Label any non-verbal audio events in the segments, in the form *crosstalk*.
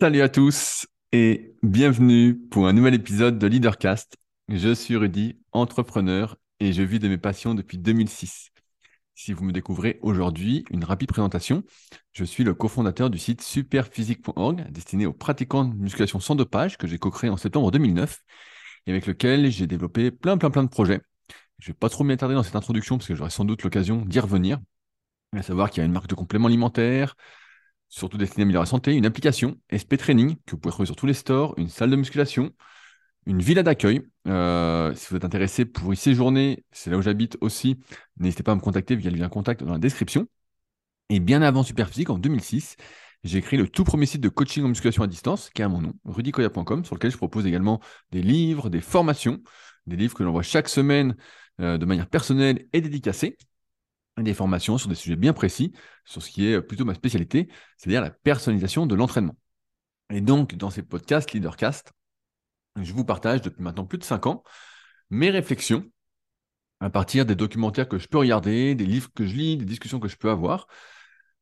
Salut à tous et bienvenue pour un nouvel épisode de Leadercast. Je suis Rudy, entrepreneur et je vis de mes passions depuis 2006. Si vous me découvrez aujourd'hui, une rapide présentation. Je suis le cofondateur du site superphysique.org destiné aux pratiquants de musculation sans dopage que j'ai co-créé en septembre 2009 et avec lequel j'ai développé plein plein plein de projets. Je ne vais pas trop m'y attarder dans cette introduction parce que j'aurai sans doute l'occasion d'y revenir. À savoir qu'il y a une marque de compléments alimentaires, surtout destiné à améliorer la santé, une application SP Training que vous pouvez trouver sur tous les stores, une salle de musculation, une villa d'accueil. Euh, si vous êtes intéressé pour y séjourner, c'est là où j'habite aussi. N'hésitez pas à me contacter via le lien contact dans la description. Et bien avant Superphysique, en 2006, j'ai créé le tout premier site de coaching en musculation à distance, qui est mon nom, rudicoya.com, sur lequel je propose également des livres, des formations, des livres que j'envoie chaque semaine euh, de manière personnelle et dédicacée des formations sur des sujets bien précis, sur ce qui est plutôt ma spécialité, c'est-à-dire la personnalisation de l'entraînement. Et donc, dans ces podcasts Leadercast, je vous partage depuis maintenant plus de 5 ans mes réflexions à partir des documentaires que je peux regarder, des livres que je lis, des discussions que je peux avoir,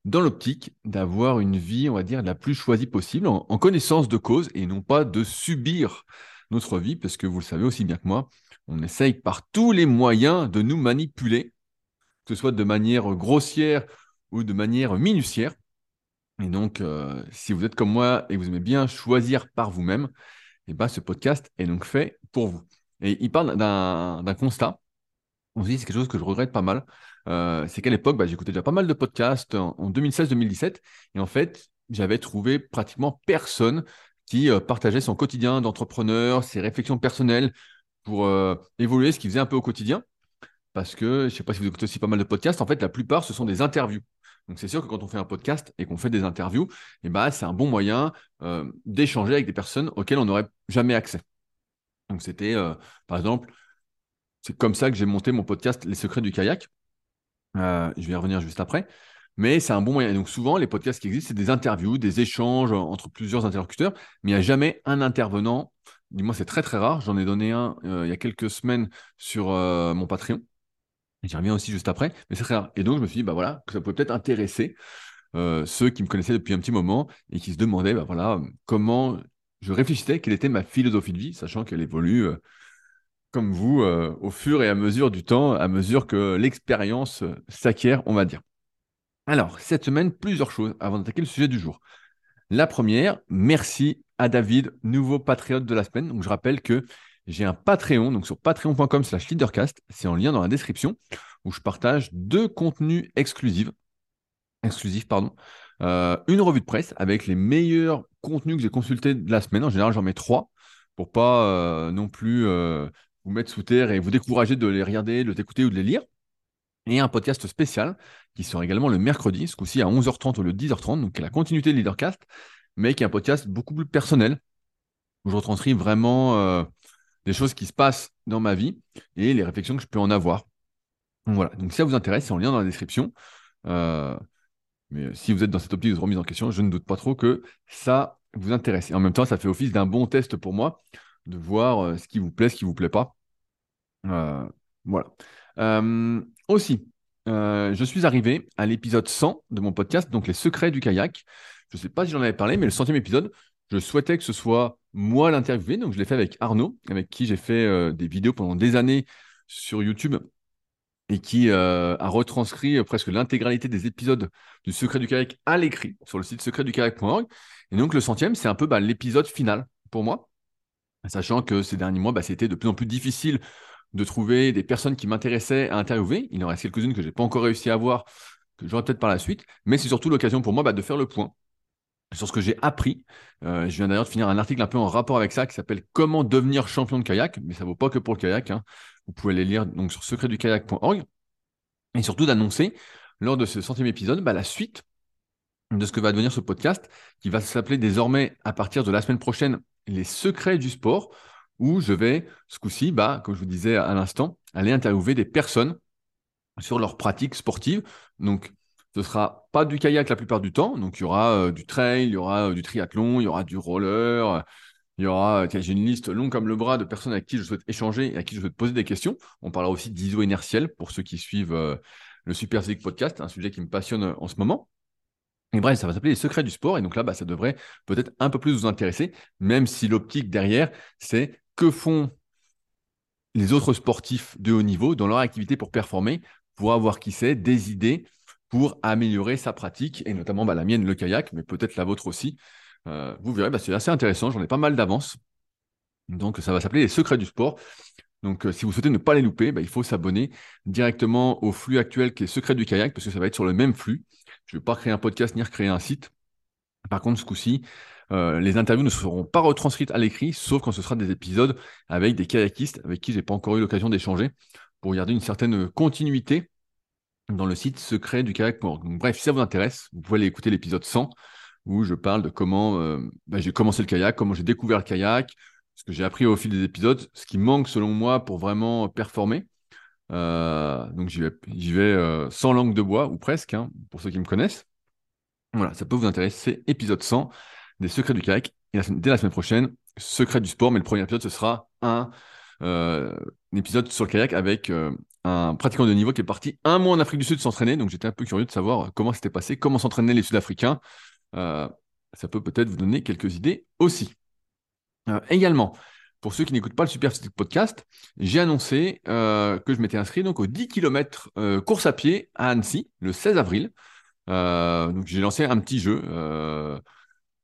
dans l'optique d'avoir une vie, on va dire, la plus choisie possible, en, en, connaissance de cause et non pas de subir notre vie, parce que vous le savez aussi bien que moi, on essaye par tous les moyens de nous manipuler que ce soit de manière grossière ou de manière minutiaire. Et donc, euh, si vous êtes comme moi et vous aimez bien choisir par vous-même, eh ben, ce podcast est donc fait pour vous. Et il parle d'un constat. On se dit, c'est quelque chose que je regrette pas mal. Euh, c'est qu'à l'époque, bah, j'écoutais déjà pas mal de podcasts en, 2016-2017. Et en fait, j'avais trouvé pratiquement personne qui euh, partageait son quotidien d'entrepreneur, ses réflexions personnelles pour évoluer ce qu'il faisait un peu au quotidien parce que je ne sais pas si vous écoutez aussi pas mal de podcasts, en fait, la plupart, ce sont des interviews. Donc, c'est sûr que quand on fait un podcast et qu'on fait des interviews, eh ben, c'est un bon moyen euh, d'échanger avec des personnes auxquelles on n'aurait jamais accès. Donc, c'était, euh, par exemple, c'est comme ça que j'ai monté mon podcast Les secrets du kayak. Euh, je vais y revenir juste après. Mais c'est un bon moyen. donc, souvent, les podcasts qui existent, c'est des interviews, des échanges entre plusieurs interlocuteurs, mais il n'y a jamais un intervenant. Dis-moi, c'est très, très rare. J'en ai donné un il y a quelques semaines sur mon Patreon. J'y reviens aussi juste après, mais c'est très rare. Et donc, je me suis dit, bah voilà, que ça pouvait peut-être intéresser euh, ceux qui me connaissaient depuis un petit moment et qui se demandaient, bah voilà, comment je réfléchissais, quelle était ma philosophie de vie, sachant qu'elle évolue euh, comme vous euh, au fur et à mesure du temps, à mesure que l'expérience s'acquiert, on va dire. Alors, cette semaine, plusieurs choses avant d'attaquer le sujet du jour. La première, merci à David, nouveau patriote de la semaine. Donc, je rappelle que j'ai un Patreon, donc sur patreon.com slash leadercast, c'est en lien dans la description, où je partage deux contenus exclusifs, exclusifs pardon, euh, une revue de presse avec les meilleurs contenus que j'ai consultés de la semaine. En général, j'en mets trois pour pas euh, non plus euh, vous mettre sous terre et vous décourager de les regarder, de les écouter ou de les lire. Et un podcast spécial qui sera également le mercredi, ce coup-ci à 11h30 ou le 10h30, donc qui est la continuité de Leadercast, mais qui est un podcast beaucoup plus personnel, où je retranscris vraiment des choses qui se passent dans ma vie et les réflexions que je peux en avoir. Voilà, donc ça vous intéresse, c'est en lien dans la description. Euh, mais si vous êtes dans cette optique de remise en question, je ne doute pas trop que ça vous intéresse. Et en même temps, ça fait office d'un bon test pour moi de voir euh, ce qui vous plaît, ce qui ne vous plaît pas. Euh, voilà. aussi, je suis arrivé à l'épisode 100 de mon podcast, donc les secrets du kayak. Je ne sais pas si j'en avais parlé, mais le centième épisode, je souhaitais que ce soit moi l'interviewer. Donc, je l'ai fait avec Arnaud, avec qui j'ai fait euh, des vidéos pendant des années sur YouTube et qui euh, a retranscrit euh, presque l'intégralité des épisodes du Secret du Kayak à l'écrit sur le site secretdukayak.org. Et donc, le centième, c'est un peu bah, l'épisode final pour moi, sachant que ces derniers mois, bah, c'était de plus en plus difficile de trouver des personnes qui m'intéressaient à interviewer. Il en reste quelques-unes que je n'ai pas encore réussi à avoir, que j'aurai peut-être par la suite. Mais c'est surtout l'occasion pour moi bah, de faire le point sur ce que j'ai appris. Euh, je viens d'ailleurs de finir un article un peu en rapport avec ça qui s'appelle Comment devenir champion de kayak, mais ça vaut pas que pour le kayak. Hein. Vous pouvez les lire donc sur secretdukayak.org et surtout d'annoncer lors de ce centième épisode bah, la suite de ce que va devenir ce podcast qui va s'appeler désormais à partir de la semaine prochaine les secrets du sport où je vais ce coup-ci, bah, comme je vous disais à l'instant, aller interviewer des personnes sur leurs pratiques sportives. Donc, ce sera pas du kayak la plupart du temps. Donc, il y aura euh, du trail, il y aura euh, du triathlon, il y aura du roller. il y aura, j'ai une liste longue comme le bras de personnes avec qui je souhaite échanger et à qui je souhaite poser des questions. On parlera aussi d'iso inertiel pour ceux qui suivent euh, le Super Physique Podcast, un sujet qui me passionne en ce moment. Et bref, ça va s'appeler les secrets du sport. Et donc là, bah, ça devrait peut-être un peu plus vous intéresser, même si l'optique derrière, c'est que font les autres sportifs de haut niveau dans leur activité pour performer, pour avoir qui sait des idées pour améliorer sa pratique, et notamment bah, la mienne, le kayak, mais peut-être la vôtre aussi. Euh, vous verrez, bah, c'est assez intéressant, j'en ai pas mal d'avance. Donc ça va s'appeler les secrets du sport. Donc, euh, si vous souhaitez ne pas les louper, bah, il faut s'abonner directement au flux actuel qui est Secret du kayak, parce que ça va être sur le même flux. Je ne vais pas créer un podcast ni recréer un site. Par contre, ce coup-ci, euh, les interviews ne seront pas retranscrites à l'écrit, sauf quand ce sera des épisodes avec des kayakistes avec qui je n'ai pas encore eu l'occasion d'échanger, pour garder une certaine continuité dans le site secret du kayak.org. Bref, si ça vous intéresse, vous pouvez aller écouter l'épisode 100, où je parle de comment euh, bah, j'ai commencé le kayak, comment j'ai découvert le kayak, ce que j'ai appris au fil des épisodes, ce qui manque selon moi pour vraiment performer. Euh, donc j'y vais, euh, sans langue de bois, ou presque, hein, pour ceux qui me connaissent. Voilà, ça peut vous intéresser. Épisode 100 des secrets du kayak. Et dès la semaine prochaine, secret du sport, mais le premier épisode, ce sera un épisode sur le kayak avec un pratiquant de niveau qui est parti un mois en Afrique du Sud s'entraîner. Donc j'étais un peu curieux de savoir comment c'était passé, comment s'entraînaient les Sud-Africains. ça peut peut-être vous donner quelques idées aussi. Euh, également, pour ceux qui n'écoutent pas le Super Podcast, j'ai annoncé euh, que je m'étais inscrit donc aux 10 km euh, course à pied à Annecy le 16 avril. donc j'ai lancé un petit jeu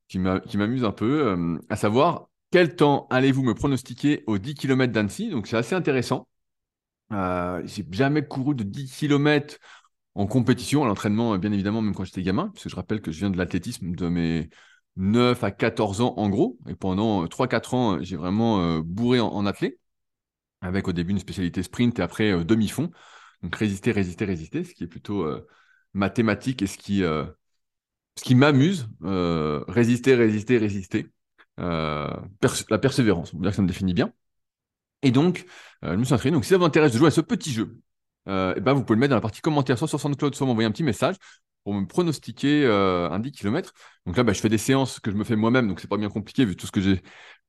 qui m'amuse un peu, à savoir quel temps allez-vous me pronostiquer aux 10 km d'Annecy. Donc c'est assez intéressant. J'ai jamais couru de 10 km en compétition, à l'entraînement, bien évidemment, même quand j'étais gamin, parce que je rappelle que je viens de l'athlétisme de mes 9 à 14 ans en gros. Et pendant 3-4 ans, j'ai vraiment euh, bourré en, en athlète, avec au début une spécialité sprint et après euh, demi-fond. Donc résister, résister, résister, ce qui est plutôt euh, mathématique et ce qui, ce qui m'amuse. résister, résister, résister. la persévérance, on va dire que ça me définit bien. Et donc, je me suis entraîné. Donc, si ça vous intéresse de jouer à ce petit jeu, et ben, vous pouvez le mettre dans la partie commentaire, soit sur SoundCloud, soit m'envoyer un petit message pour me pronostiquer euh, un 10 km. Donc là, bah, je fais des séances que je me fais moi-même, donc c'est pas bien compliqué vu tout ce que j'ai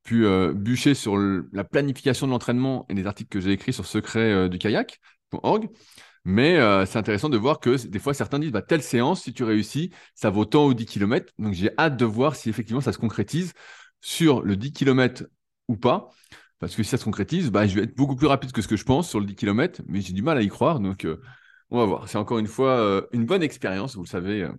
pu euh, bûcher sur la planification de l'entraînement et les articles que j'ai écrits sur secret euh. Mais c'est intéressant de voir que des fois, certains disent bah, telle séance, si tu réussis, ça vaut tant aux 10 km. Donc j'ai hâte de voir si effectivement ça se concrétise sur le 10 km ou pas. Parce que si ça se concrétise, bah, je vais être beaucoup plus rapide que ce que je pense sur le 10 km, mais j'ai du mal à y croire. Donc on va voir. C'est encore une fois euh, une bonne expérience. Vous le savez, euh,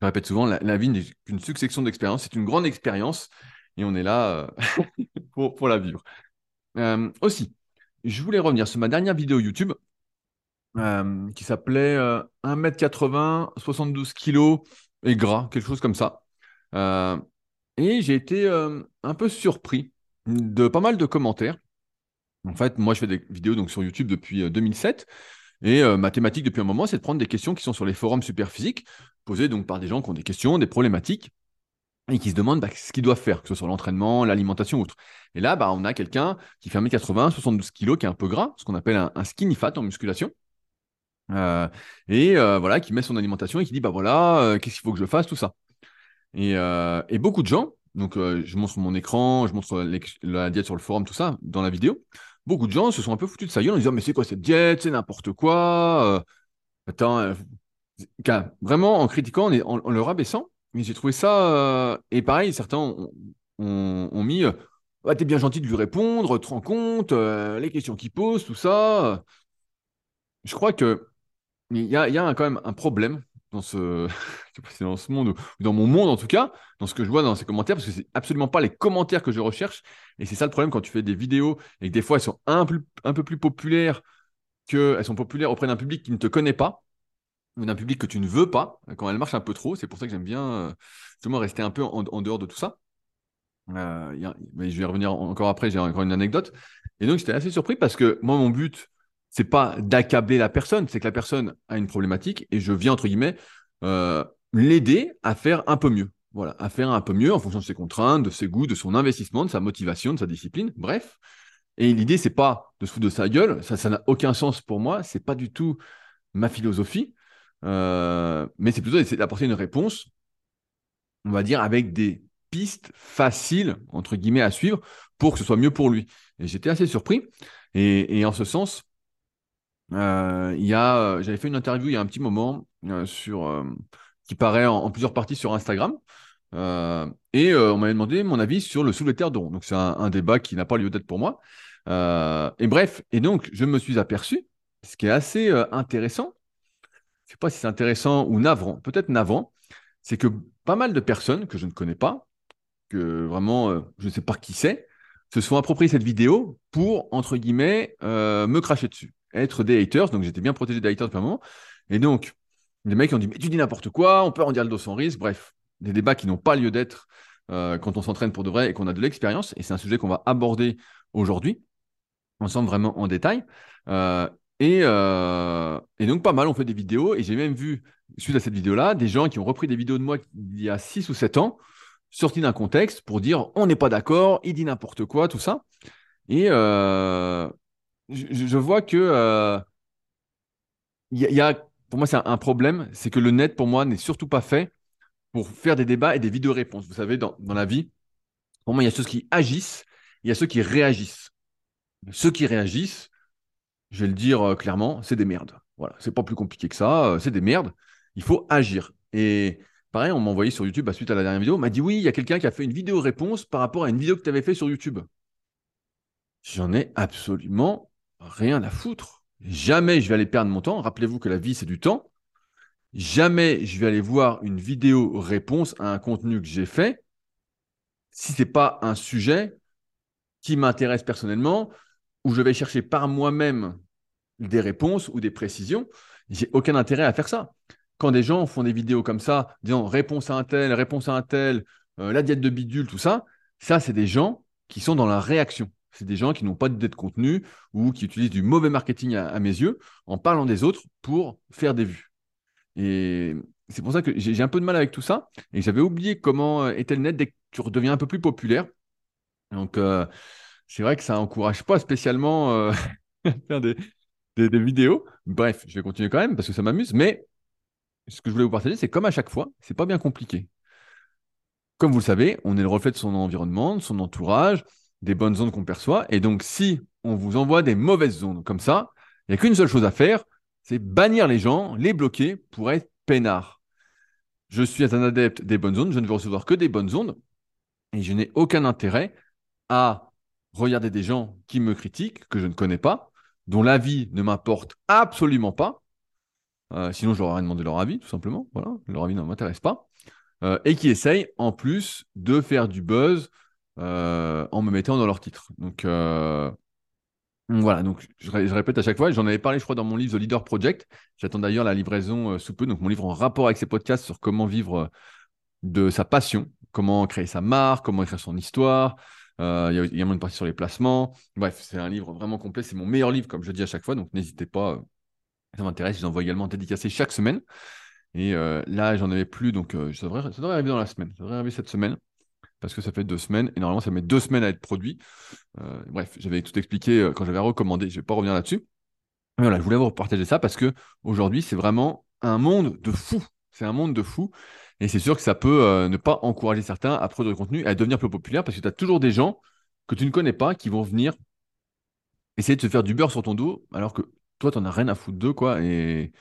je répète souvent, la, vie n'est qu'une succession d'expériences. C'est une grande expérience et on est là euh, *laughs* pour, la vivre. aussi, je voulais revenir sur ma dernière vidéo YouTube qui s'appelait 1m80, 72 kg et gras, quelque chose comme ça. et j'ai été un peu surpris de pas mal de commentaires. En fait, moi, je fais des vidéos donc, sur YouTube depuis 2007. Et euh, ma thématique depuis un moment, c'est de prendre des questions qui sont sur les forums superphysiques, posées donc par des gens qui ont des questions, des problématiques, et qui se demandent bah, ce qu'ils doivent faire, que ce soit l'entraînement, l'alimentation ou autre. Et là, bah, on a quelqu'un qui fait 1m80, 72 kg, qui est un peu gras, ce qu'on appelle un, skinny fat en musculation. Euh, et euh, voilà, qui met son alimentation et qui dit bah voilà, qu'est-ce qu'il faut que je fasse, tout ça. Et beaucoup de gens, donc je montre mon écran, je montre la diète sur le forum, tout ça, dans la vidéo, beaucoup de gens se sont un peu foutus de sa gueule en disant mais c'est quoi cette diète, c'est n'importe quoi. Euh, attends, euh, vraiment en critiquant, en, le rabaissant. Mais j'ai trouvé ça. Euh, et pareil, certains ont, mis T'es bien gentil de lui répondre, te rends compte, les questions qu'il pose, tout ça. Je crois que il y a quand même un problème dans ce, *laughs* dans ce monde, dans mon monde en tout cas, dans ce que je vois dans ces commentaires, parce que c'est absolument pas les commentaires que je recherche. Et c'est ça le problème quand tu fais des vidéos et que des fois elles sont un, un peu plus populaires qu'elles sont populaires auprès d'un public qui ne te connaît pas ou d'un public que tu ne veux pas, quand elles marchent un peu trop. C'est pour ça que j'aime bien euh, justement rester un peu en, dehors de tout ça. Euh, mais je vais revenir encore après, j'ai encore une anecdote. Et donc j'étais assez surpris parce que moi, mon but, c'est pas d'accabler la personne, c'est que la personne a une problématique et je viens entre guillemets euh, l'aider à faire un peu mieux. Voilà, à faire un peu mieux en fonction de ses contraintes, de ses goûts, de son investissement, de sa motivation, de sa discipline, bref. Et l'idée, c'est pas de se foutre de sa gueule, ça, ça n'a aucun sens pour moi, c'est pas du tout ma philosophie, euh, mais c'est plutôt d'essayer d'apporter une réponse, on va dire, avec des pistes faciles, entre guillemets, à suivre pour que ce soit mieux pour lui. Et j'étais assez surpris. et en ce sens, euh, il y a, euh, j'avais fait une interview il y a un petit moment euh, sur qui paraît en, plusieurs parties sur Instagram. Et on m'avait demandé mon avis sur le soulevé terre Donc c'est un, débat qui n'a pas lieu d'être pour moi. et bref, et donc je me suis aperçu, ce qui est assez intéressant, je ne sais pas si c'est intéressant ou navrant, peut-être navrant, c'est que pas mal de personnes que je ne connais pas, que vraiment je ne sais pas qui c'est, se sont appropriés cette vidéo pour, entre guillemets, me cracher dessus, être des haters. Donc j'étais bien protégé des haters depuis un moment. Et donc, les mecs ont dit, mais tu dis n'importe quoi, on peut en dire le dos sans risque. Bref, des débats qui n'ont pas lieu d'être euh, quand on s'entraîne pour de vrai et qu'on a de l'expérience. Et c'est un sujet qu'on va aborder aujourd'hui, ensemble vraiment en détail. Euh, euh, et, donc, pas mal, on fait des vidéos. Et j'ai même vu, suite à cette vidéo-là, des gens qui ont repris des vidéos de moi il y a 6 ou 7 ans, sortis d'un contexte pour dire on n'est pas d'accord, il dit n'importe quoi, tout ça. Et je, vois que il y, a pour moi, c'est un, problème, c'est que le net, pour moi, n'est surtout pas fait pour faire des débats et des vidéos-réponses. Vous savez, dans, la vie, pour moi, il y a ceux qui agissent, il y a ceux qui réagissent. Ceux qui réagissent, je vais le dire euh, clairement, c'est des merdes. Voilà, c'est pas plus compliqué que ça, euh, c'est des merdes. Il faut agir. Et pareil, on m'a envoyé sur YouTube, bah, suite à la dernière vidéo, on m'a dit oui, il y a quelqu'un qui a fait une vidéo-réponse par rapport à une vidéo que tu avais fait sur YouTube. J'en ai absolument rien à foutre. Jamais je vais aller perdre mon temps. Rappelez-vous que la vie, c'est du temps. Jamais je vais aller voir une vidéo réponse à un contenu que j'ai fait si ce n'est pas un sujet qui m'intéresse personnellement, où je vais chercher par moi-même des réponses ou des précisions. J'ai aucun intérêt à faire ça. Quand des gens font des vidéos comme ça, disant réponse à un tel, réponse à un tel, euh, la diète de bidule, tout ça, ça, c'est des gens qui sont dans la réaction. C'est des gens qui n'ont pas d'idée de contenu ou qui utilisent du mauvais marketing à, mes yeux en parlant des autres pour faire des vues. Et c'est pour ça que j'ai un peu de mal avec tout ça. Et j'avais oublié comment euh, était le net dès que tu redeviens un peu plus populaire. Donc, euh, c'est vrai que ça n'encourage pas spécialement euh, à *laughs* faire des, vidéos. Bref, je vais continuer quand même parce que ça m'amuse. Mais ce que je voulais vous partager, c'est comme à chaque fois, c'est pas bien compliqué. Comme vous le savez, on est le reflet de son environnement, de son entourage des bonnes ondes qu'on perçoit. Et donc, si on vous envoie des mauvaises ondes comme ça, il n'y a qu'une seule chose à faire, c'est bannir les gens, les bloquer pour être peinard. Je suis un adepte des bonnes ondes, je ne veux recevoir que des bonnes ondes, et je n'ai aucun intérêt à regarder des gens qui me critiquent, que je ne connais pas, dont l'avis ne m'importe absolument pas. Euh, sinon, je leur aurais demandé leur avis, tout simplement. Voilà, leur avis ne m'intéresse pas. Euh, et qui essayent en plus de faire du buzz, en me mettant dans leur titre. Donc, euh, voilà, donc je, répète à chaque fois, j'en avais parlé, je crois, dans mon livre The Leader Project. J'attends d'ailleurs la livraison euh, sous peu, donc mon livre en rapport avec ces podcasts sur comment vivre de sa passion, comment créer sa marque, comment écrire son histoire. Il y a également une partie sur les placements. Bref, c'est un livre vraiment complet. C'est mon meilleur livre, comme je dis à chaque fois. Donc n'hésitez pas, ça m'intéresse. Je les envoie également dédicacés chaque semaine. Et là, j'en avais plus, donc ça, devrait, arriver dans la semaine. Ça devrait arriver cette semaine parce que ça fait deux semaines, et normalement ça met deux semaines à être produit. Euh, bref, j'avais tout expliqué euh, quand j'avais recommandé, je ne vais pas revenir là-dessus. Voilà, je voulais vous partager ça parce que aujourd'hui, c'est vraiment un monde de fou. C'est un monde de fou. Et c'est sûr que ça peut euh, ne pas encourager certains à produire du contenu et à devenir plus populaire parce que tu as toujours des gens que tu ne connais pas qui vont venir essayer de se faire du beurre sur ton dos alors que toi, tu n'en as rien à foutre d'eux, quoi. Et,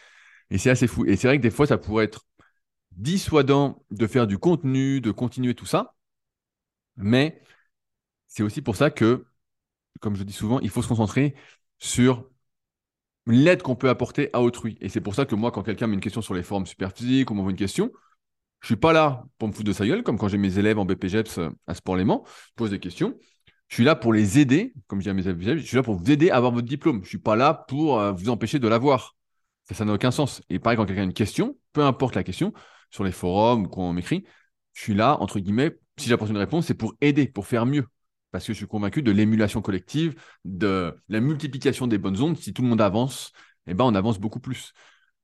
et c'est assez fou. Et c'est vrai que des fois, ça pourrait être dissuadant de faire du contenu, de continuer tout ça. Mais c'est aussi pour ça que, comme je dis souvent, il faut se concentrer sur l'aide qu'on peut apporter à autrui. Et c'est pour ça que moi, quand quelqu'un met une question sur les formes superphysiques ou m'envoie une question, je suis pas là pour me foutre de sa gueule, comme quand j'ai mes élèves en BPGEPS euh, à Sport-Léman, je pose des questions. Je suis là pour les aider, comme je dis à mes élèves, je suis là pour vous aider à avoir votre diplôme. Je ne suis pas là pour euh, vous empêcher de l'avoir. Ça, n'a aucun sens. Et pareil, quand quelqu'un a une question, peu importe la question, sur les forums ou quand on m'écrit, je suis là, entre guillemets, si j'apporte une réponse, c'est pour aider, pour faire mieux. Parce que je suis convaincu de l'émulation collective, de la multiplication des bonnes ondes. Si tout le monde avance, eh ben, on avance beaucoup plus.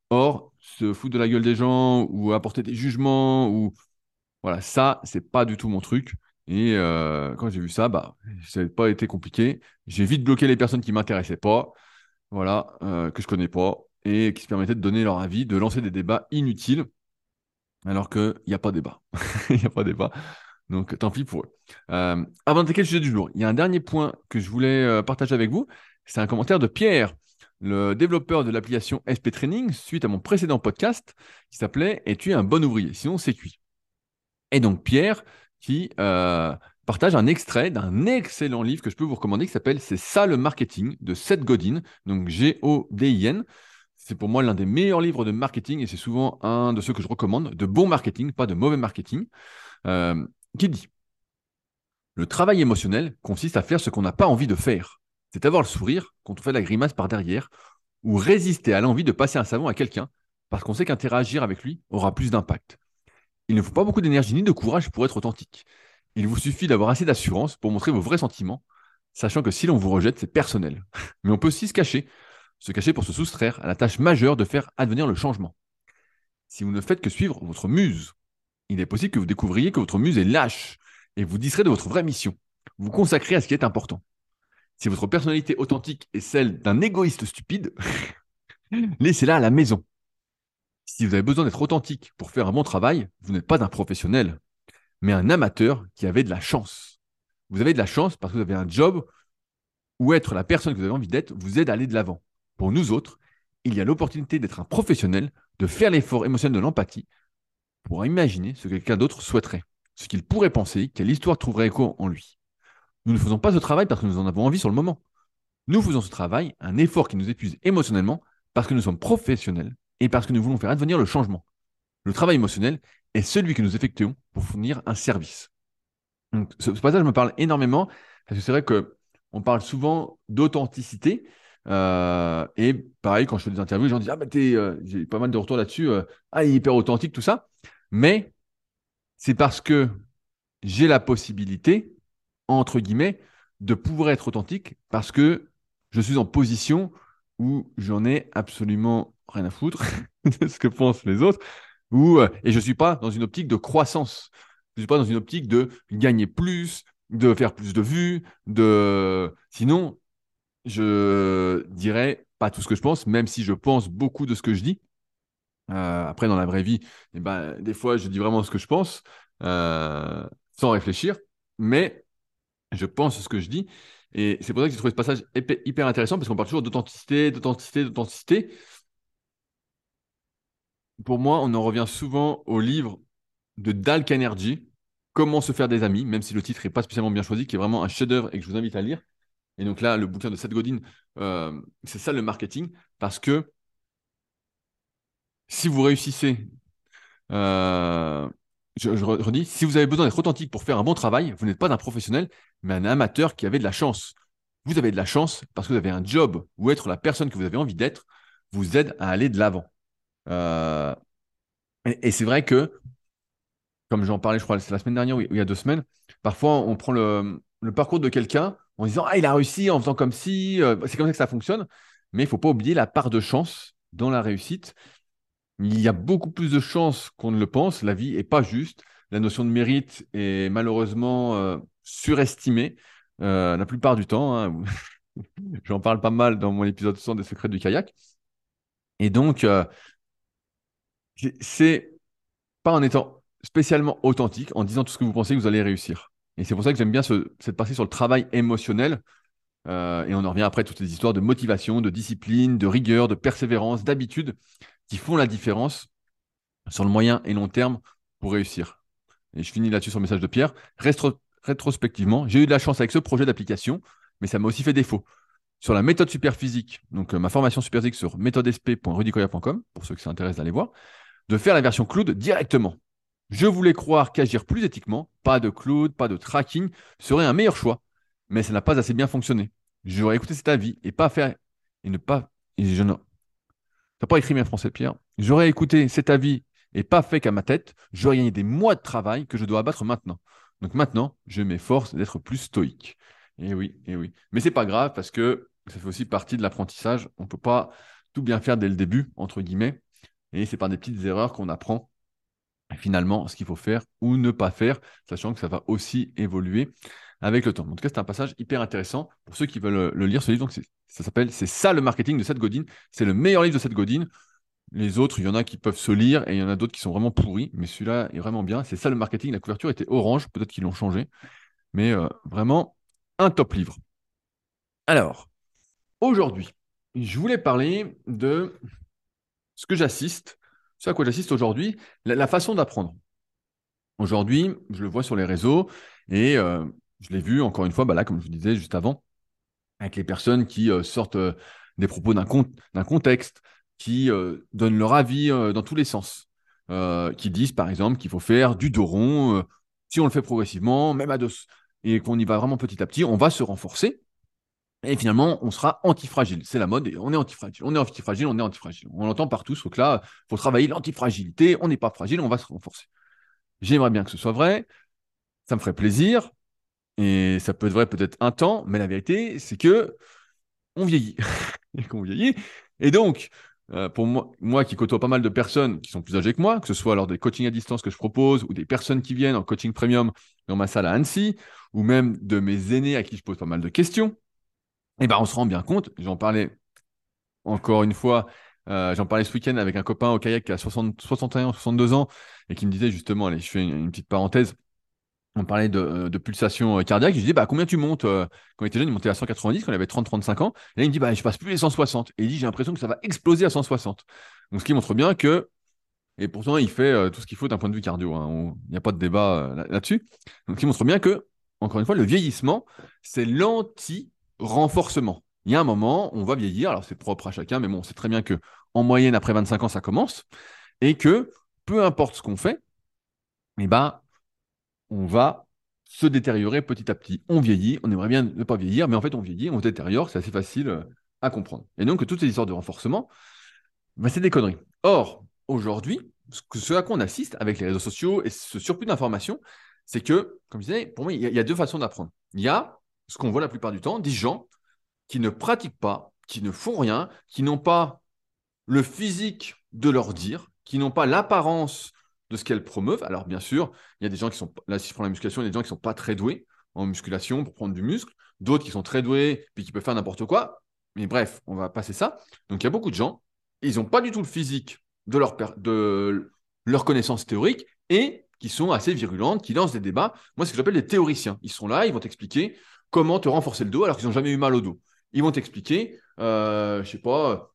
Or, se foutre de la gueule des gens ou apporter des jugements, ou voilà, ça, c'est pas du tout mon truc. Et euh, quand j'ai vu ça, bah, ça n'a pas été compliqué. J'ai vite bloqué les personnes qui m'intéressaient pas, voilà, euh, que je connais pas, et qui se permettaient de donner leur avis, de lancer des débats inutiles, alors qu'il n'y a pas débat. *laughs* Il n'y a pas débat. Donc, tant pis pour eux. Euh, avant d'attaquer le sujet du jour, il y a un dernier point que je voulais euh, partager avec vous. C'est un commentaire de Pierre le développeur de l'application SP Training, suite à mon précédent podcast qui s'appelait Es-tu un bon ouvrier? Sinon, c'est cuit. Et donc, Pierre qui euh, partage un extrait d'un excellent livre que je peux vous recommander qui s'appelle C'est ça le marketing de Seth Godin, donc G-O-D-I-N. C'est pour moi l'un des meilleurs livres de marketing et c'est souvent un de ceux que je recommande, de bon marketing, pas de mauvais marketing, qui dit? Le travail émotionnel consiste à faire ce qu'on n'a pas envie de faire. C'est avoir le sourire quand on fait la grimace par derrière ou résister à l'envie de passer un savon à quelqu'un parce qu'on sait qu'interagir avec lui aura plus d'impact. Il ne faut pas beaucoup d'énergie ni de courage pour être authentique. Il vous suffit d'avoir assez d'assurance pour montrer vos vrais sentiments, sachant que si l'on vous rejette, c'est personnel. *laughs* Mais on peut aussi se cacher, se cacher pour se soustraire à la tâche majeure de faire advenir le changement. Si vous ne faites que suivre votre muse, il est possible que vous découvriez que votre muse est lâche et vous distrez de votre vraie mission. Vous consacrez à ce qui est important. Si votre personnalité authentique est celle d'un égoïste stupide, *laughs* laissez-la à la maison. Si vous avez besoin d'être authentique pour faire un bon travail, vous n'êtes pas un professionnel, mais un amateur qui avait de la chance. Vous avez de la chance parce que vous avez un job où être la personne que vous avez envie d'être vous aide à aller de l'avant. Pour nous autres, il y a l'opportunité d'être un professionnel, de faire l'effort émotionnel de l'empathie pour imaginer ce que quelqu'un d'autre souhaiterait, ce qu'il pourrait penser, quelle histoire trouverait écho en lui. Nous ne faisons pas ce travail parce que nous en avons envie sur le moment. Nous faisons ce travail, un effort qui nous épuise émotionnellement, parce que nous sommes professionnels et parce que nous voulons faire advenir le changement. Le travail émotionnel est celui que nous effectuons pour fournir un service. Donc, ce, passage me parle énormément, parce que c'est vrai qu'on parle souvent d'authenticité. Euh, et pareil, quand je fais des interviews, les gens Ah, bah, euh, j'ai pas mal de retours là-dessus, euh, ah, il est hyper authentique, tout ça. Mais c'est parce que j'ai la possibilité, entre guillemets, de pouvoir être authentique, parce que je suis en position où j'en ai absolument rien à foutre *laughs* de ce que pensent les autres. Ou, euh, et je ne suis pas dans une optique de croissance. Je ne suis pas dans une optique de gagner plus, de faire plus de vues. De... Sinon, je dirais pas tout ce que je pense, même si je pense beaucoup de ce que je dis. Euh, après, dans la vraie vie, eh ben, des fois, je dis vraiment ce que je pense, euh, sans réfléchir, mais je pense ce que je dis. Et c'est pour ça que j'ai trouvé ce passage hyper intéressant, parce qu'on parle toujours d'authenticité, d'authenticité, d'authenticité pour moi, on en revient souvent au livre de Dal Carnegie, Comment se faire des amis, même si le titre n'est pas spécialement bien choisi, qui est vraiment un chef-d'œuvre et que je vous invite à lire. Et donc là, le bouquin de Seth Godin, euh, c'est ça le marketing, parce que si vous réussissez, euh, je, redis, si vous avez besoin d'être authentique pour faire un bon travail, vous n'êtes pas un professionnel, mais un amateur qui avait de la chance. Vous avez de la chance parce que vous avez un job où être la personne que vous avez envie d'être vous aide à aller de l'avant. Euh, et, c'est vrai que, comme j'en parlais, je crois, c'est la semaine dernière ou il y a deux semaines, parfois on prend le, parcours de quelqu'un en disant Ah, il a réussi en faisant comme si, euh, c'est comme ça que ça fonctionne. Mais il ne faut pas oublier la part de chance dans la réussite. Il y a beaucoup plus de chances qu'on ne le pense. La vie n'est pas juste. La notion de mérite est malheureusement euh, surestimée la plupart du temps. Hein. *laughs* J'en parle pas mal dans mon épisode 100 des secrets du kayak. Et donc, c'est pas en étant spécialement authentique, en disant tout ce que vous pensez que vous allez réussir. Et c'est pour ça que j'aime bien cette partie sur le travail émotionnel. Euh, et on en revient après toutes les histoires de motivation, de discipline, de rigueur, de persévérance, d'habitude qui font la différence sur le moyen et long terme pour réussir. Et je finis là-dessus sur le message de Pierre. rétrospectivement, j'ai eu de la chance avec ce projet d'application, mais ça m'a aussi fait défaut. Sur la méthode superphysique, donc euh, ma formation superphysique sur méthodesp.rudicoya.com, pour ceux qui s'intéressent d'aller voir, de faire la version cloud directement. Je voulais croire qu'agir plus éthiquement, pas de cloud, pas de tracking, serait un meilleur choix, mais ça n'a pas assez bien fonctionné. J'aurais écouté cet avis et pas fait et ne pas ne pas écrit bien français Pierre. J'aurais écouté cet avis et pas fait qu'à ma tête, j'aurais gagné des mois de travail que je dois abattre maintenant. Donc maintenant, je m'efforce d'être plus stoïque. Et oui, et oui. Mais c'est pas grave parce que ça fait aussi partie de l'apprentissage. On ne peut pas tout bien faire dès le début, entre guillemets. Et c'est par des petites erreurs qu'on apprend finalement ce qu'il faut faire ou ne pas faire, sachant que ça va aussi évoluer avec le temps. En tout cas, c'est un passage hyper intéressant pour ceux qui veulent le lire, ce livre. Donc, ça s'appelle C'est ça le marketing de Seth Godin. C'est le meilleur livre de Seth Godin. Les autres, il y en a qui peuvent se lire et il y en a d'autres qui sont vraiment pourris, mais celui-là est vraiment bien. C'est ça le marketing. La couverture était orange, peut-être qu'ils l'ont changé, mais euh, vraiment un top livre. Alors, aujourd'hui, je voulais parler de ce que j'assiste, ce à quoi j'assiste aujourd'hui, la, façon d'apprendre. Aujourd'hui, je le vois sur les réseaux et euh, je l'ai vu encore une fois, bah là, comme je vous disais juste avant, avec les personnes qui euh, sortent euh, des propos d'un contexte, qui donnent leur avis dans tous les sens, qui disent par exemple qu'il faut faire du dos rond, si on le fait progressivement, même à dos, et qu'on y va vraiment petit à petit, on va se renforcer. Et finalement, on sera antifragile. C'est la mode on est antifragile. On est antifragile, on est antifragile. On l'entend partout, sauf que là, faut travailler l'antifragilité. On n'est pas fragile, on va se renforcer. J'aimerais bien que ce soit vrai. Ça me ferait plaisir. Et ça peut être vrai peut-être un temps, mais la vérité, c'est que on vieillit. *laughs* et qu'on vieillit. Et donc, euh, pour moi, moi qui côtoie pas mal de personnes qui sont plus âgées que moi, que ce soit lors des coachings à distance que je propose ou des personnes qui viennent en coaching premium dans ma salle à Annecy, ou même de mes aînés à qui je pose pas mal de questions, et eh ben on se rend bien compte, j'en parlais encore une fois, euh, j'en parlais ce week-end avec un copain au kayak qui a 60, 61, 62 ans et qui me disait justement, allez, je fais une, petite parenthèse, on parlait de, euh, pulsation euh, cardiaque, je lui dis, bah, combien tu montes Quand il était jeune, il montait à 190, quand il avait 30-35 ans, et là il me dit, bah, je passe plus les 160, et il dit, j'ai l'impression que ça va exploser à 160. Donc ce qui montre bien que, et pourtant il fait tout ce qu'il faut d'un point de vue cardio, hein, il n'y a pas de débat là-dessus, donc ce qui montre bien que, encore une fois, le vieillissement, c'est l'anti- renforcement. Il y a un moment, on va vieillir, alors c'est propre à chacun, mais bon, on sait très bien que en moyenne, après 25 ans, ça commence, et que peu importe ce qu'on fait, eh ben, on va se détériorer petit à petit. On vieillit, on aimerait bien ne pas vieillir, mais en fait, on vieillit, on détériore, c'est assez facile euh, à comprendre. Et donc, toutes ces histoires de renforcement, ben, c'est des conneries. Or, aujourd'hui, ce à quoi on assiste avec les réseaux sociaux et ce surplus d'informations, c'est que, comme je disais, pour moi, il y a deux façons d'apprendre. Il y a ce qu'on voit la plupart du temps, des gens qui ne pratiquent pas, qui ne font rien, qui n'ont pas le physique de leur dire, qui n'ont pas l'apparence de ce qu'elles promeuvent. Alors bien sûr, il y a des gens qui sont, là si je la musculation, il y a des gens qui ne sont pas très doués en musculation pour prendre du muscle, d'autres qui sont très doués, puis qui peuvent faire n'importe quoi. Mais bref, on va passer ça. Donc il y a beaucoup de gens, ils n'ont pas du tout le physique de leur, de leur connaissance théorique et qui sont assez virulentes, qui lancent des débats. Moi, ce que j'appelle des théoriciens. Ils sont là, ils vont t'expliquer comment te renforcer le dos alors qu'ils n'ont jamais eu mal au dos. Ils vont t'expliquer, euh, je sais pas,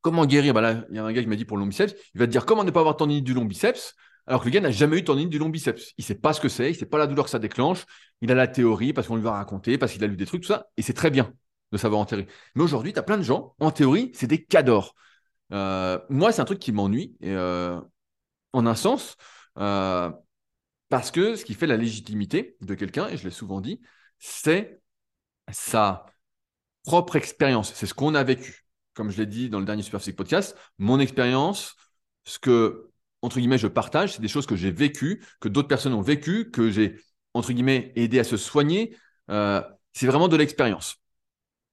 comment guérir. Bah là, il y a un gars qui m'a dit pour le long biceps, il va te dire comment ne pas avoir tendinite du long biceps, alors que le gars n'a jamais eu tendinite du long biceps. Il ne sait pas ce que c'est, il ne sait pas la douleur que ça déclenche. Il a la théorie parce qu'on lui va raconter, parce qu'il a lu des trucs, tout ça, et c'est très bien de savoir en théorie. Mais aujourd'hui, tu as plein de gens, en théorie, c'est des cadors. Euh, moi, c'est un truc qui m'ennuie, euh, en un sens, euh, parce que ce qui fait la légitimité de quelqu'un, et je l'ai souvent dit, c'est sa propre expérience. C'est ce qu'on a vécu. Comme je l'ai dit dans le dernier Super Podcast, mon expérience, ce que, entre guillemets, je partage, c'est des choses que j'ai vécues, que d'autres personnes ont vécues, que j'ai, entre guillemets, aidé à se soigner. Euh, c'est vraiment de l'expérience.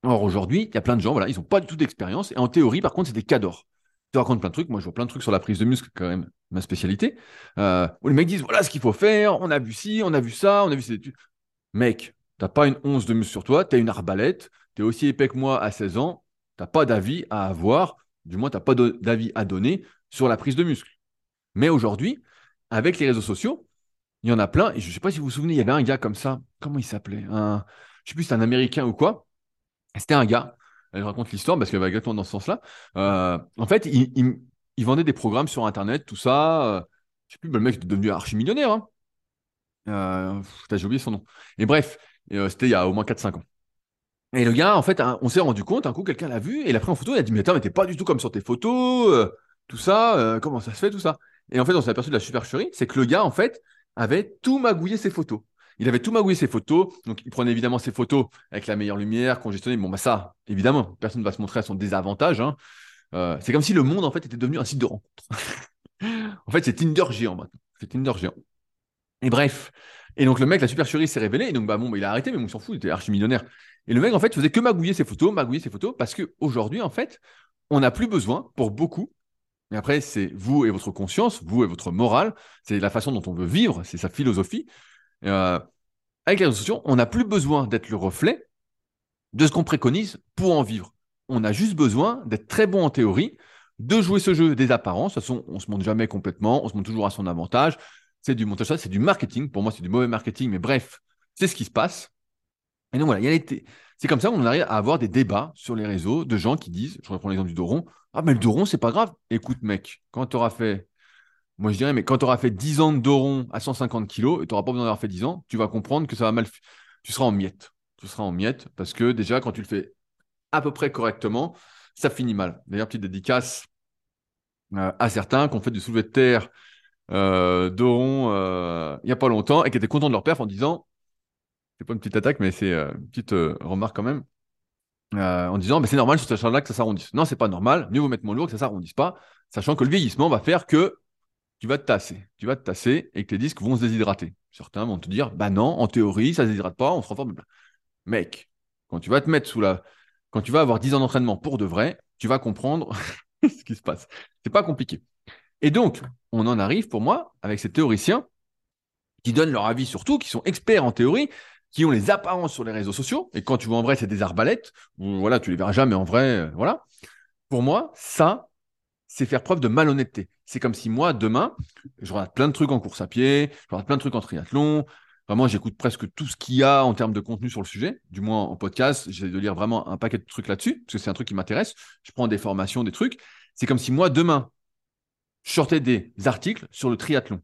Or, aujourd'hui, il y a plein de gens, voilà, ils n'ont pas du tout d'expérience. Et en théorie, par contre, c'est des cadors. Je raconte plein de trucs. Moi, je vois plein de trucs sur la prise de muscle, quand même, ma spécialité. Euh, où les mecs disent voilà ce qu'il faut faire, on a vu ci, on a vu ça, on a vu ces études. Mec, T'as pas une once de muscle sur toi, tu une arbalète, tu es aussi épais que moi à 16 ans, tu pas d'avis à avoir, du moins tu pas d'avis à donner sur la prise de muscle. Mais aujourd'hui, avec les réseaux sociaux, il y en a plein, je ne sais pas si vous vous souvenez, il y avait un gars comme ça, comment il s'appelait? Je sais plus si un Américain ou quoi. C'était un gars, je raconte l'histoire parce qu'elle va exactement dans ce sens-là. Euh, en fait, il, vendait des programmes sur Internet, tout ça. Euh, je sais plus, le mec est devenu archi-millionnaire. Hein. Euh, j'ai oublié son nom. Et bref, euh, c'était il y a au moins 4-5 ans. Et le gars, en fait, on s'est rendu compte, un coup, quelqu'un l'a vu, et il a pris en photo, il a dit, mais attends, mais t'es pas du tout comme sur tes photos, euh, tout ça, euh, comment ça se fait, tout ça? Et en fait, on s'est aperçu de la supercherie, c'est que le gars, en fait, avait tout magouillé ses photos. Il avait tout magouillé ses photos, donc il prenait évidemment ses photos avec la meilleure lumière, congestionné. Bon, bah ça, évidemment, personne ne va se montrer à son désavantage. Hein. c'est comme si le monde, en fait, était devenu un site de rencontre. *laughs* en fait, c'est Tinder géant maintenant. C'est Tinder géant. Et bref, et donc, le mec, la supercherie s'est révélée. Et donc, bah, bon, bah, il a arrêté, mais on s'en fout, il était archi-millionnaire. Et le mec, en fait, faisait que magouiller ses photos, magouiller ses photos, parce qu'aujourd'hui, en fait, on n'a plus besoin, pour beaucoup, mais après, c'est vous et votre conscience, vous et votre morale, c'est la façon dont on veut vivre, c'est sa philosophie. Euh, avec les réseaux sociaux, on n'a plus besoin d'être le reflet de ce qu'on préconise pour en vivre. On a juste besoin d'être très bon en théorie, de jouer ce jeu des apparences. De toute façon, on ne se montre jamais complètement, on se montre toujours à son avantage c'est du montage, c'est du marketing. Pour moi, c'est du mauvais marketing, mais bref, c'est ce qui se passe. Et donc voilà, il y a les c'est comme ça qu'on arrive à avoir des débats sur les réseaux de gens qui disent, je reprends l'exemple du Doron, ah mais le Doron, c'est pas grave. Écoute mec, quand tu auras fait, moi je dirais, mais quand tu auras fait 10 ans de Doron à 150 kilos et tu n'auras pas besoin d'avoir fait 10 ans, tu vas comprendre que ça va mal, tu seras en miettes. Tu seras en miettes parce que déjà quand tu le fais à peu près correctement, ça finit mal. D'ailleurs, petite dédicace euh, à certains qui ont fait du soulevé de terre euh, euh, il n'y a pas longtemps et qui étaient contents de leur perf en disant c'est pas une petite attaque, mais c'est euh, une petite euh, remarque quand même. En disant, mais c'est normal sur cette charge-là que ça s'arrondisse. Non, c'est pas normal. Mieux vaut mettre moins lourd que ça s'arrondisse pas, sachant que le vieillissement va faire que tu vas te tasser. Tu vas te tasser et que tes disques vont se déshydrater. Certains vont te dire, bah non, en théorie, ça se déshydrate pas, on se reforme. Mec, quand tu vas te mettre sous la. Quand tu vas avoir 10 ans d'entraînement pour de vrai, tu vas comprendre *laughs* ce qui se passe. C'est pas compliqué. Et donc, on en arrive pour moi avec ces théoriciens qui donnent leur avis sur tout, qui sont experts en théorie, qui ont les apparences sur les réseaux sociaux. Et quand tu vois en vrai, c'est des arbalètes. voilà, tu les verras jamais en vrai. Euh, voilà. Pour moi, ça, c'est faire preuve de malhonnêteté. C'est comme si moi, demain, je regarde plein de trucs en course à pied, je regarde plein de trucs en triathlon. Vraiment, j'écoute presque tout ce qu'il y a en termes de contenu sur le sujet. Du moins en podcast, j'essaie de lire vraiment un paquet de trucs là-dessus, parce que c'est un truc qui m'intéresse. Je prends des formations, des trucs. C'est comme si moi, demain, je sortais des articles sur le triathlon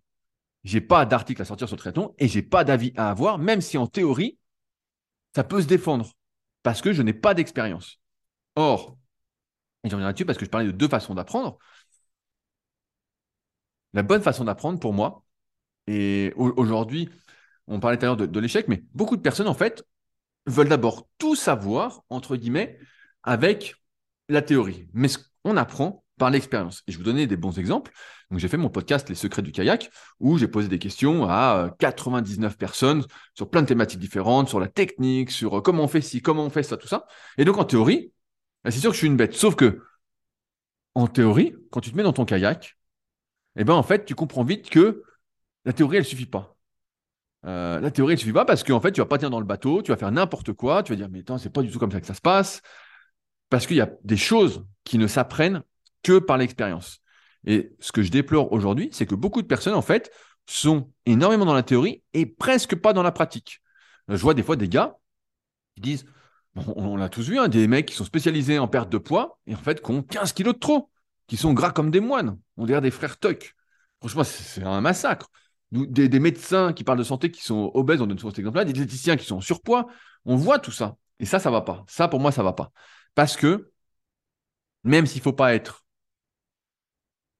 j'ai pas d'article à sortir sur le triathlon et j'ai pas d'avis à avoir, même si en théorie, ça peut se défendre parce que je n'ai pas d'expérience. Or, et j'en reviens là-dessus parce que je parlais de deux façons d'apprendre. La bonne façon d'apprendre pour moi, et aujourd'hui, on parlait tout à l'heure de, l'échec, mais beaucoup de personnes, en fait, veulent d'abord tout savoir, entre guillemets, avec la théorie. Mais ce qu'on apprend, l'expérience. Et je vous donnais des bons exemples. Donc, j'ai fait mon podcast Les secrets du kayak, où j'ai posé des questions à 99 euh, personnes sur plein de thématiques différentes, sur la technique, sur euh, comment on fait ci, comment on fait ça, tout ça. Et donc, en théorie, bah, c'est sûr que je suis une bête. Sauf que, en théorie, quand tu te mets dans ton kayak, eh ben, en fait, tu comprends vite que la théorie, elle suffit pas. Euh, la théorie, elle suffit pas parce qu'en fait, tu vas pas tenir dans le bateau, tu vas faire n'importe quoi, tu vas dire, mais attends, c'est pas du tout comme ça que ça se passe. Parce qu'il y a des choses qui ne s'apprennent que par l'expérience. Et ce que je déplore aujourd'hui, c'est que beaucoup de personnes, en fait, sont énormément dans la théorie et presque pas dans la pratique. Je vois des fois des gars qui disent, on, l'a tous vu, hein, des mecs qui sont spécialisés en perte de poids et en fait qui ont 15 kilos de trop, qui sont gras comme des moines. On dirait des frères Tuck. Franchement, c'est un massacre. Des, médecins qui parlent de santé qui sont obèses, on donne souvent cet exemple-là, des diététiciens qui sont en surpoids. On voit tout ça. Et ça, ça va pas. Ça, pour moi, ça va pas. Parce que même s'il faut pas être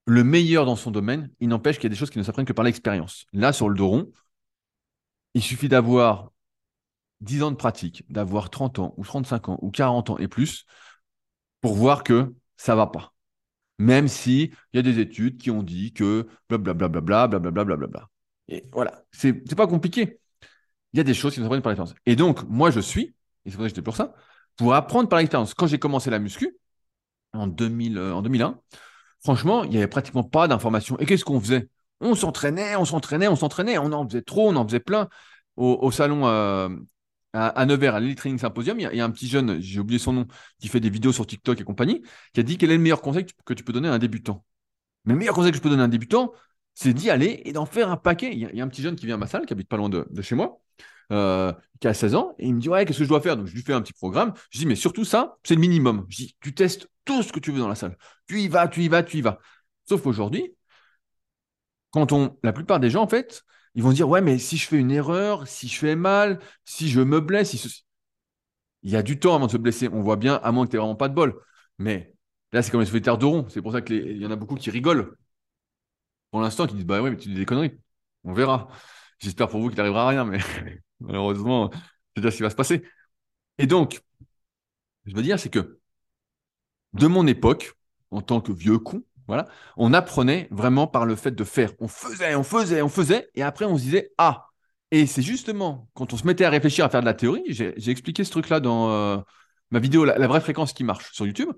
le meilleur dans son domaine, il n'empêche qu'il y a des choses qui ne s'apprennent que par l'expérience. Là, sur le dos rond, il suffit d'avoir 10 ans de pratique, d'avoir 30 ans ou 35 ans ou 40 ans et plus pour voir que ça va pas. Même si il y a des études qui ont dit que blablabla, blablabla, blablabla. Et voilà, c'est pas compliqué. Il y a des choses qui ne s'apprennent par l'expérience. Et donc, moi, je suis, et c'est pour ça que j'étais pour ça, pour apprendre par l'expérience. Quand j'ai commencé la muscu, en, 2000, euh, en 2001, franchement, il n'y avait pratiquement pas d'informations. Et qu'est-ce qu'on faisait? On s'entraînait, on s'entraînait, on s'entraînait. On en faisait trop, on en faisait plein. Au, salon euh, à, Nevers, à l'Elite Training Symposium, il y, a, un petit jeune, j'ai oublié son nom, qui fait des vidéos sur TikTok et compagnie, qui a dit quel est le meilleur conseil que tu peux donner à un débutant. Mais le meilleur conseil que je peux donner à un débutant, c'est d'y aller et d'en faire un paquet. Il y, a, un petit jeune qui vient à ma salle, qui habite pas loin de, chez moi, euh, qui a 16 ans, et il me dit Ouais, qu'est-ce que je dois faire? Donc je lui fais un petit programme. Je dis Mais surtout ça, c'est le minimum. Je dis Tu testes tout ce que tu veux dans la salle. Tu y vas, tu y vas, tu y vas. Sauf qu'aujourd'hui, quand on, la plupart des gens, en fait, ils vont dire ouais, mais si je fais une erreur, si je fais mal, si je me blesse, il y a du temps avant de se blesser. On voit bien, à moins que tu vraiment pas de bol. Mais là, c'est comme les souhaiteurs de rond. C'est pour ça qu'il y en a beaucoup qui rigolent. Pour l'instant, qui disent bah ouais, mais tu dis des conneries. On verra. J'espère pour vous qu'il n'arrivera rien, mais *laughs* malheureusement, c'est déjà ce qui va se passer. Et donc, je veux dire, c'est que de mon époque, en tant que vieux con, voilà, on apprenait vraiment par le fait de faire. On faisait, on faisait, on faisait, et après on se disait ah. Et c'est justement quand on se mettait à réfléchir à faire de la théorie, j'ai expliqué ce truc-là dans euh, ma vidéo la, vraie fréquence qui marche sur YouTube,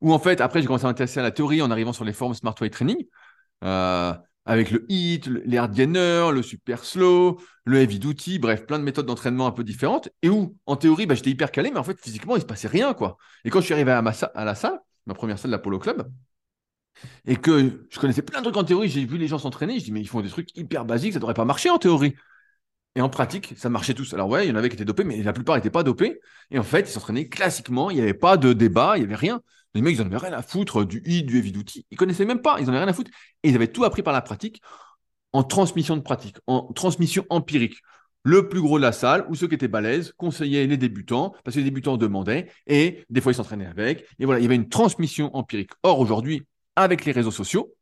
où en fait après j'ai commencé à m'intéresser à la théorie en arrivant sur les forums Smart Way Training. Euh, avec le les hard gainer, le super slow, le heavy duty, bref, plein de méthodes d'entraînement un peu différentes, et où, en théorie, bah, j'étais hyper calé, mais en fait, physiquement, il se passait rien, quoi. Et quand je suis arrivé à, à la salle, ma première salle de l'Apollo Club, et que je connaissais plein de trucs en théorie, j'ai vu les gens s'entraîner, je dis, mais ils font des trucs hyper basiques, ça devrait pas marcher en théorie. Et en pratique, ça marchait tous. Alors ouais, il y en avait qui étaient dopés, mais la plupart n'étaient pas dopés. Et en fait, ils s'entraînaient classiquement, il n'y avait pas de débat, il n'y avait rien. Les mecs, ils n'en avaient rien à foutre du I, du heavy duty. Ils connaissaient même pas, ils n'en avaient rien à foutre. Et ils avaient tout appris par la pratique, en transmission de pratique, en transmission empirique. Le plus gros de la salle, ou ceux qui étaient balèzes, conseillaient les débutants, parce que les débutants demandaient, et des fois ils s'entraînaient avec. Et voilà, il y avait une transmission empirique. Or, aujourd'hui, avec les réseaux sociaux,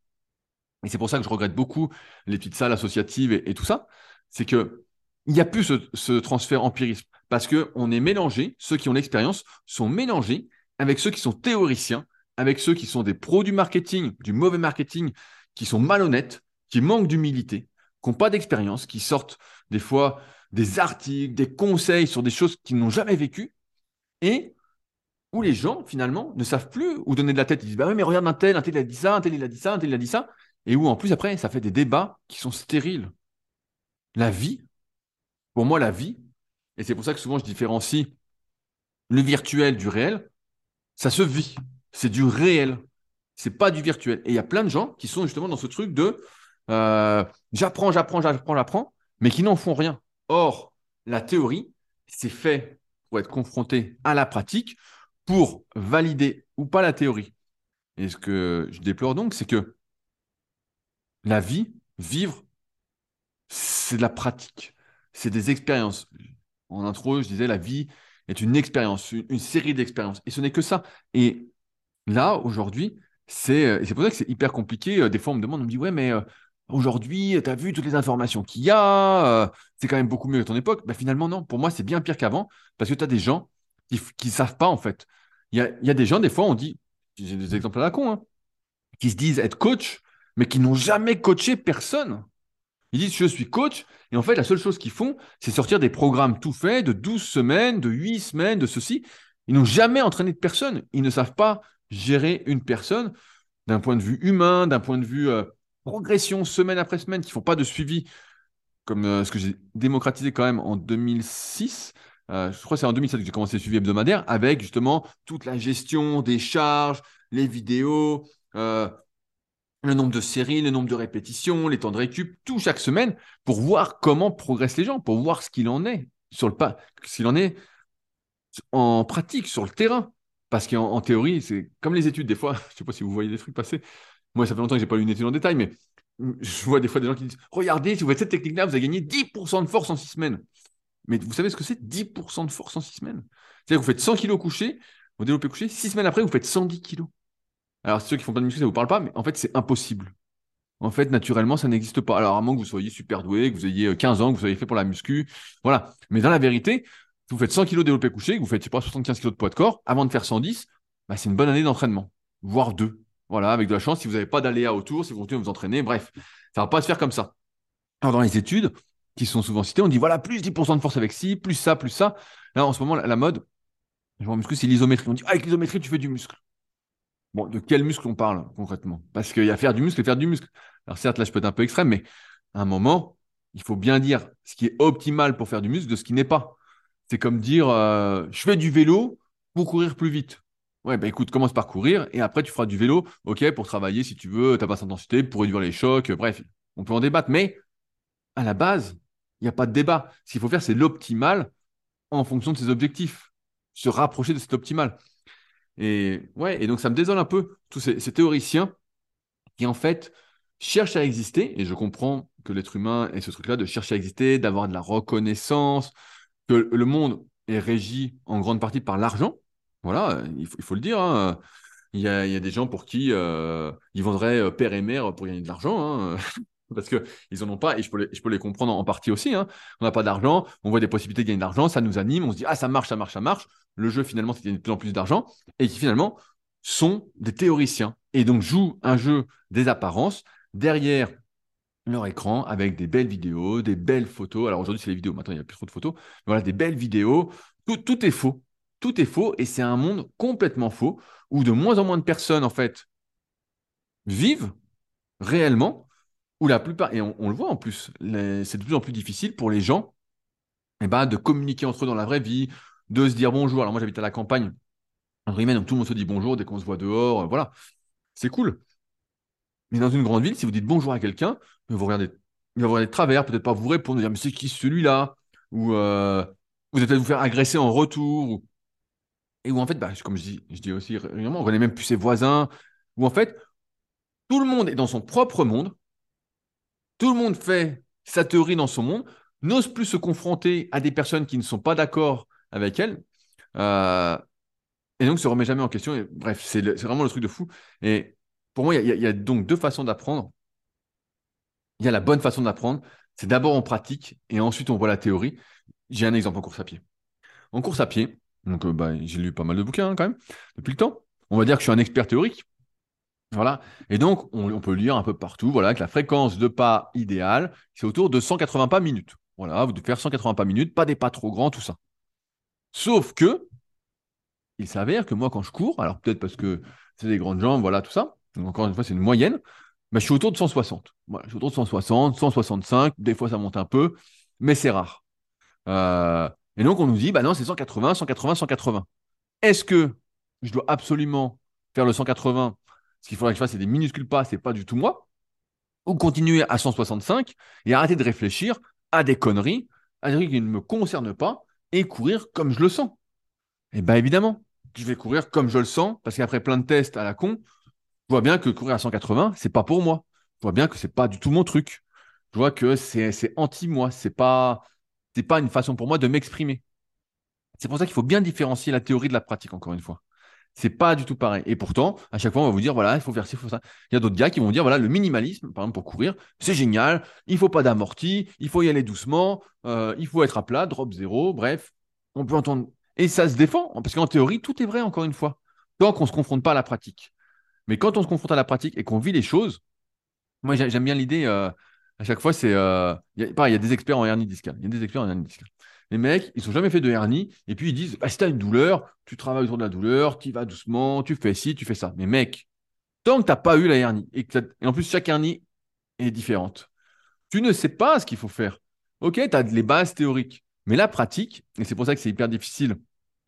et c'est pour ça que je regrette beaucoup les petites salles associatives et, tout ça, c'est que il n'y a plus ce, transfert empirisme parce qu'on est mélangé, ceux qui ont l'expérience sont mélangés avec ceux qui sont théoriciens, avec ceux qui sont des pros du marketing, du mauvais marketing, qui sont malhonnêtes, qui manquent d'humilité, qui n'ont pas d'expérience, qui sortent des fois des articles, des conseils sur des choses qu'ils n'ont jamais vécues, et où les gens, finalement, ne savent plus où donner de la tête. Ils disent, bah oui, mais regarde un tel, un tel il a dit ça, un tel il a dit ça, un tel il a dit ça, et où en plus, après, ça fait des débats qui sont stériles. La vie, pour moi, la vie, et c'est pour ça que souvent je différencie le virtuel du réel, ça se vit. C'est du réel. C'est pas du virtuel. Et il y a plein de gens qui sont justement dans ce truc de euh, j'apprends, j'apprends, j'apprends, j'apprends, mais qui n'en font rien. Or, la théorie, c'est fait pour être confronté à la pratique, pour valider ou pas la théorie. Et ce que je déplore donc, c'est que la vie, vivre, c'est de la pratique, c'est des expériences. En intro, je disais, la vie est une expérience, une, série d'expériences. Et ce n'est que ça. Et là, aujourd'hui, c'est pour ça que c'est hyper compliqué. Euh, des fois, on me demande, on me dit, ouais, mais euh, aujourd'hui, tu as vu toutes les informations qu'il y a, euh, c'est quand même beaucoup mieux que ton époque. Ben, finalement, non. Pour moi, c'est bien pire qu'avant parce que tu as des gens qui ne savent pas, en fait. Il y a, y a, des gens, des fois, on dit, j'ai des exemples à la con, hein, qui se disent être coach, mais qui n'ont jamais coaché personne. Ils disent je suis coach, et en fait, la seule chose qu'ils font, c'est sortir des programmes tout faits de 12 semaines, de 8 semaines, de ceci. Ils n'ont jamais entraîné de personne. Ils ne savent pas gérer une personne d'un point de vue humain, d'un point de vue euh, progression semaine après semaine, qui ne font pas de suivi, comme euh, ce que j'ai démocratisé quand même en 2006. Euh, je crois que c'est en 2007 que j'ai commencé le suivi hebdomadaire, avec justement toute la gestion des charges, les vidéos, le nombre de séries, le nombre de répétitions, les temps de récup, tout chaque semaine, pour voir comment progressent les gens, pour voir ce qu'il en est sur le pas, en est en pratique, sur le terrain. Parce qu'en théorie, c'est comme les études, des fois, *laughs* je ne sais pas si vous voyez des trucs passer. Moi, ça fait longtemps que je n'ai pas lu une étude en détail, mais je vois des fois des gens qui disent Regardez, si vous faites cette technique-là, vous avez gagné 10% de force en 6 semaines. Mais vous savez ce que c'est 10% de force en 6 semaines? C'est-à-dire que vous faites 100 kg couché, vous développez couché, 6 semaines après, vous faites 110 kg. Alors, ceux qui font pas de muscu, ça vous parle pas, mais en fait, c'est impossible. En fait, naturellement, ça n'existe pas. Alors, à moins que vous soyez super doué, que vous ayez 15 euh, ans, que vous ayez fait pour la muscu, voilà. Mais dans la vérité, vous faites 100 kg développé couché, que vous faites, pas, 75 kg de poids de corps, avant de faire 110, bah, c'est une bonne année d'entraînement, voire deux. Voilà, avec de la chance, si vous n'avez pas d'aléa autour, si vous continuez à vous entraîner, bref, ça va pas se faire comme ça. Alors, dans les études, qui sont souvent citées, on dit voilà, plus 10% de force avec ci, plus ça, plus ça. Là, en ce moment, la, mode, je vois muscu, c'est l'isométrie. On dit, ah, avec l'isométrie, tu fais du muscle. Bon, de quel muscle on parle concrètement? Parce qu'il y a faire du muscle et faire du muscle. Alors certes, là, je peux être un peu extrême, mais à un moment, il faut bien dire ce qui est optimal pour faire du muscle de ce qui n'est pas. C'est comme dire, euh, je fais du vélo pour courir plus vite. Ouais, bah écoute, commence par courir et après tu feras du vélo, ok, pour travailler si tu veux, ta basse intensité, pour réduire les chocs, bref, on peut en débattre, mais à la base, il n'y a pas de débat. Ce qu'il faut faire, c'est l'optimal en fonction de ses objectifs, se rapprocher de cet optimal. Et ouais, et donc ça me désole un peu, tous ces, théoriciens qui en fait cherchent à exister, et je comprends que l'être humain ait ce truc-là de chercher à exister, d'avoir de la reconnaissance, que le monde est régi en grande partie par l'argent. Voilà, il faut, le dire. Hein. Il, y a, des gens pour qui euh, ils vendraient euh, père et mère pour gagner de l'argent. Hein. Parce qu'ils n'en ont pas, et je peux les, comprendre en, partie aussi. Hein. On n'a pas d'argent, on voit des possibilités de gagner de l'argent, ça nous anime, on se dit, ah, ça marche, ça marche, ça marche. Le jeu, finalement, c'est de plus en plus d'argent, et qui finalement sont des théoriciens, et donc jouent un jeu des apparences derrière leur écran avec des belles vidéos, des belles photos. Alors aujourd'hui, c'est les vidéos, maintenant, il n'y a plus trop de photos. Mais voilà, des belles vidéos. Tout, tout est faux. Tout est faux, et c'est un monde complètement faux, où de moins en moins de personnes, en fait, vivent réellement où la plupart, et on, le voit en plus, c'est de plus en plus difficile pour les gens eh ben, de communiquer entre eux dans la vraie vie, de se dire bonjour. Alors moi j'habite à la campagne, en donc tout le monde se dit bonjour dès qu'on se voit dehors, voilà, c'est cool. Mais dans une grande ville, si vous dites bonjour à quelqu'un, vous regardez il va avoir des travers, peut-être pas vous répondre, dire mais c'est qui celui-là? Ou euh, vous allez peut-être vous faire agresser en retour. Et où en fait, bah, comme je dis, aussi régulièrement, on connaît même plus ses voisins. Où en fait, tout le monde est dans son propre monde. Tout le monde fait sa théorie dans son monde, n'ose plus se confronter à des personnes qui ne sont pas d'accord avec elle. Euh, et donc, se remet jamais en question. Bref, c'est vraiment le truc de fou. Et pour moi, il y, a donc deux façons d'apprendre. Il y a la bonne façon d'apprendre, c'est d'abord en pratique et ensuite on voit la théorie. J'ai un exemple en course à pied. En course à pied, donc euh, bah, j'ai lu pas mal de bouquins hein, quand même depuis le temps. On va dire que je suis un expert théorique. Voilà. Et donc, on, peut lire un peu partout, voilà, que la fréquence de pas idéale, c'est autour de 180 pas minutes. Voilà, vous devez faire 180 pas minutes, pas des pas trop grands, tout ça. Sauf que, il s'avère que moi, quand je cours, alors peut-être parce que c'est des grandes jambes, voilà, tout ça, encore une fois, c'est une moyenne, mais je suis autour de 160. Voilà, je suis autour de 160, 165, des fois ça monte un peu, mais c'est rare. Euh, et donc on nous dit, bah non, c'est 180, 180, 180. Est-ce que je dois absolument faire le 180 Ce qu'il faudrait que je fasse, c'est des minuscules pas, c'est pas du tout moi. Ou continuer à 165 et arrêter de réfléchir à des conneries, à des trucs qui ne me concernent pas, et courir comme je le sens. Et bien évidemment, je vais courir comme je le sens, parce qu'après plein de tests à la con, je vois bien que courir à 180, c'est pas pour moi. Je vois bien que c'est pas du tout mon truc. Je vois que c'est anti-moi. C'est pas, pas une façon pour moi de m'exprimer. C'est pour ça qu'il faut bien différencier la théorie de la pratique, encore une fois. C'est pas du tout pareil. Et pourtant, à chaque fois, on va vous dire, voilà, il faut faire ci, il faut ça. Il y a d'autres gars qui vont dire, voilà, le minimalisme, par exemple, pour courir, c'est génial, il faut pas d'amorti, il faut y aller doucement, euh, il faut être à plat, drop zéro, bref. On peut entendre. Et ça se défend, parce qu'en théorie, tout est vrai, encore une fois, tant qu'on ne se confronte pas à la pratique. Mais quand on se confronte à la pratique et qu'on vit les choses, moi j'aime bien l'idée, euh, à chaque fois, c'est. Euh, pareil, il y a des experts en hernie discale. Il y a des experts en hernie discale. Les mecs, ils n'ont jamais fait de hernie, et puis ils disent bah, si tu as une douleur, tu travailles autour de la douleur, tu vas doucement, tu fais ci, tu fais ça. Mais mec, tant que tu n'as pas eu la hernie, et, en plus, chaque hernie est différente, tu ne sais pas ce qu'il faut faire. Ok, tu as les bases théoriques, mais la pratique, et c'est pour ça que c'est hyper difficile,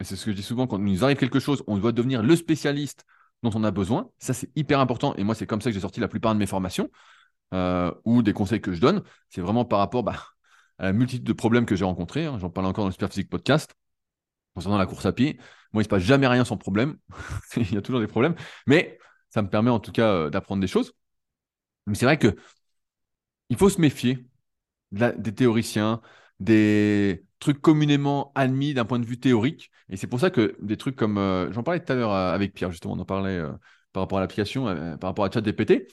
et c'est ce que je dis souvent, quand il nous arrive quelque chose, on doit devenir le spécialiste dont on a besoin. Ça, c'est hyper important. Et moi, c'est comme ça que j'ai sorti la plupart de mes formations euh, ou des conseils que je donne. C'est vraiment par rapport bah, la multitude de problèmes que j'ai rencontrés. Hein. J'en parle encore dans le Super Physique Podcast. Concernant la course à pied, moi, il ne se passe jamais rien sans problème. *laughs* il y a toujours des problèmes. Mais ça me permet en tout cas euh, d'apprendre des choses. Mais c'est vrai que il faut se méfier des théoriciens, des trucs communément admis d'un point de vue théorique. Et c'est pour ça que des trucs comme, euh, j'en parlais tout à l'heure euh, avec Pierre, justement, on en parlait euh, par rapport à l'application, par rapport à ChatGPT,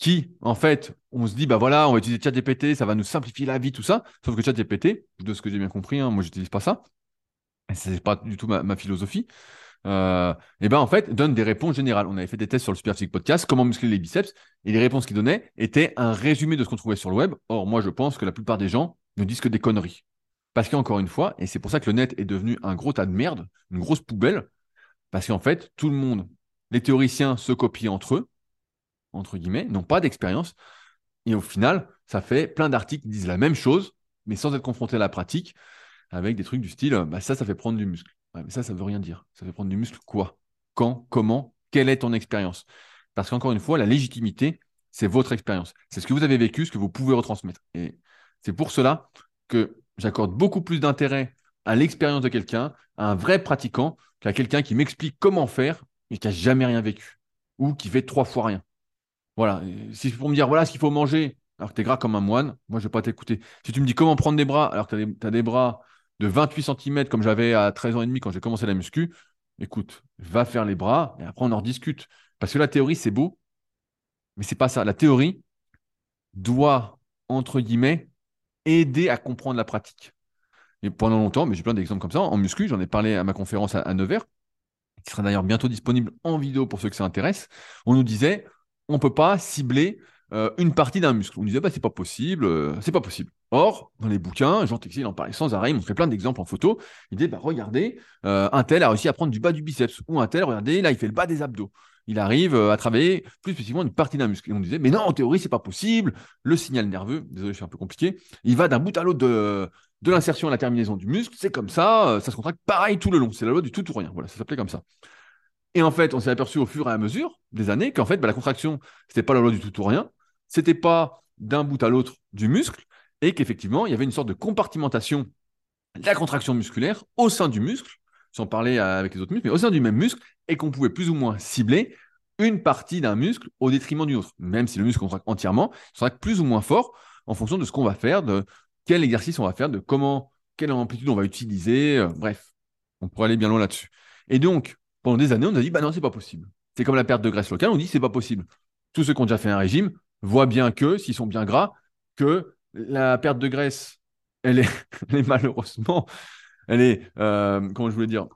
qui, en fait, on se dit, bah voilà, on va utiliser ChatGPT, ça va nous simplifier la vie, tout ça. Sauf que ChatGPT, de ce que j'ai bien compris, hein, moi, j'utilise pas ça. Ce n'est pas du tout ma, philosophie. et ben en fait, donne des réponses générales. On avait fait des tests sur le Super Podcast, comment muscler les biceps, et les réponses qu'il donnait étaient un résumé de ce qu'on trouvait sur le web. Or, moi, je pense que la plupart des gens ne disent que des conneries. Parce qu'encore une fois, et c'est pour ça que le net est devenu un gros tas de merde, une grosse poubelle, parce qu'en fait, tout le monde, les théoriciens se copient entre eux, entre guillemets, n'ont pas d'expérience, et au final, ça fait plein d'articles qui disent la même chose, mais sans être confrontés à la pratique, avec des trucs du style, bah ça, ça fait prendre du muscle. ça, ça veut rien dire. Ça fait prendre du muscle quoi? Quand? Comment? Quelle est ton expérience? Parce qu'encore une fois, la légitimité, c'est votre expérience. C'est ce que vous avez vécu, ce que vous pouvez retransmettre. Et c'est pour cela que j'accorde beaucoup plus d'intérêt à l'expérience de quelqu'un, à un vrai pratiquant, qu'à quelqu'un qui m'explique comment faire et qui n'a jamais rien vécu ou qui fait trois fois rien. Voilà. Si pour me dire voilà ce qu'il faut manger alors que tu es gras comme un moine, moi je ne vais pas t'écouter. Si tu me dis comment prendre des bras alors que tu as, des bras de 28 cm comme j'avais à 13 ans et demi quand j'ai commencé la muscu, écoute, va faire les bras et après on en rediscute. Parce que la théorie, c'est beau, mais c'est pas ça. La théorie doit, entre guillemets, aider à comprendre la pratique. Et pendant longtemps, mais j'ai plein d'exemples comme ça, en muscu, j'en ai parlé à ma conférence à, Nevers, qui sera d'ailleurs bientôt disponible en vidéo pour ceux que ça intéresse. On nous disait, on ne peut pas cibler euh, une partie d'un muscle. On disait, bah, c'est pas possible, euh, c'est pas possible. Or, dans les bouquins, Jean Texier en parlait sans arrêt, il montrait plein d'exemples en photo. Il disait, bah, regardez, euh, un tel a réussi à prendre du bas du biceps, ou un tel, regardez, là, il fait le bas des abdos il arrive à travailler plus spécifiquement une partie d'un muscle. Et on disait, mais non, en théorie, c'est pas possible. Le signal nerveux, désolé, suis un peu compliqué, il va d'un bout à l'autre de, de l'insertion à la terminaison du muscle. C'est comme ça, ça se contracte pareil tout le long. C'est la loi du tout ou rien. Voilà, ça s'appelait comme ça. Et en fait, on s'est aperçu au fur et à mesure des années qu'en fait, bah, la contraction, c'était pas la loi du tout ou rien. c'était pas d'un bout à l'autre du muscle et qu'effectivement, il y avait une sorte de compartimentation de la contraction musculaire au sein du muscle, sans parler avec les autres muscles, mais au sein du même muscle, et qu'on pouvait plus ou moins cibler une partie d'un muscle au détriment d'une autre. Même si le muscle contracte entièrement, il sera plus ou moins fort en fonction de ce qu'on va faire, de quel exercice on va faire, de comment, quelle amplitude on va utiliser. Euh, bref, on pourrait aller bien loin là-dessus. Et donc, pendant des années, on a dit, bah non, c'est pas possible. C'est comme la perte de graisse locale, on dit, c'est pas possible. Tous ceux qui ont déjà fait un régime voient bien que, s'ils sont bien gras, que la perte de graisse, elle est, *laughs* malheureusement, elle est, euh, comment je voulais dire,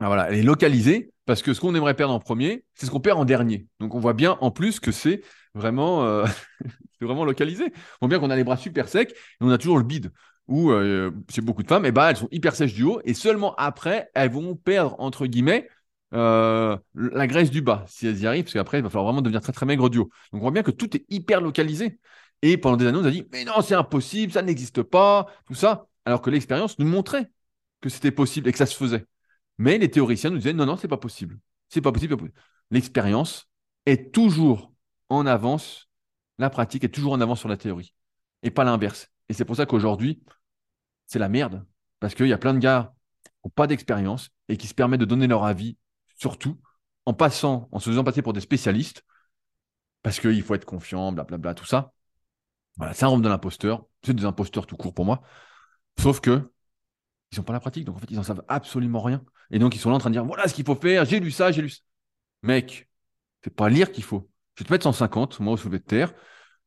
ah, voilà, elle est localisée parce que ce qu'on aimerait perdre en premier, c'est ce qu'on perd en dernier. Donc on voit bien en plus que c'est vraiment, euh, *laughs* vraiment localisé. On voit bien qu'on a les bras super secs et on a toujours le bide. Ou euh, chez beaucoup de femmes, et eh ben, elles sont hyper sèches du haut et seulement après, elles vont perdre, entre guillemets, euh, la graisse du bas, si elles y arrivent, parce qu'après, il va falloir vraiment devenir très très maigre du haut. Donc on voit bien que tout est hyper localisé. Et pendant des années, on a dit, mais non, c'est impossible, ça n'existe pas, tout ça. Alors que l'expérience nous montrait que c'était possible et que ça se faisait. Mais les théoriciens nous disaient, non, non, c'est pas possible. C'est pas possible. L'expérience est toujours en avance, la pratique est toujours en avance sur la théorie, et pas l'inverse. Et c'est pour ça qu'aujourd'hui, c'est la merde. Parce qu'il y a plein de gars qui n'ont pas d'expérience et qui se permettent de donner leur avis, surtout en passant, en se faisant passer pour des spécialistes, parce qu'il faut être confiant, blablabla, tout ça. Voilà, c'est un de l'imposteur. C'est des imposteurs tout court pour moi. Sauf que ils n'ont pas la pratique, donc en fait, ils n'en savent absolument rien. Et donc, ils sont là en train de dire voilà ce qu'il faut faire, j'ai lu ça, j'ai lu ça. Mec, c'est pas lire qu'il faut. Je vais te mettre 150, moi, au soulevé de terre.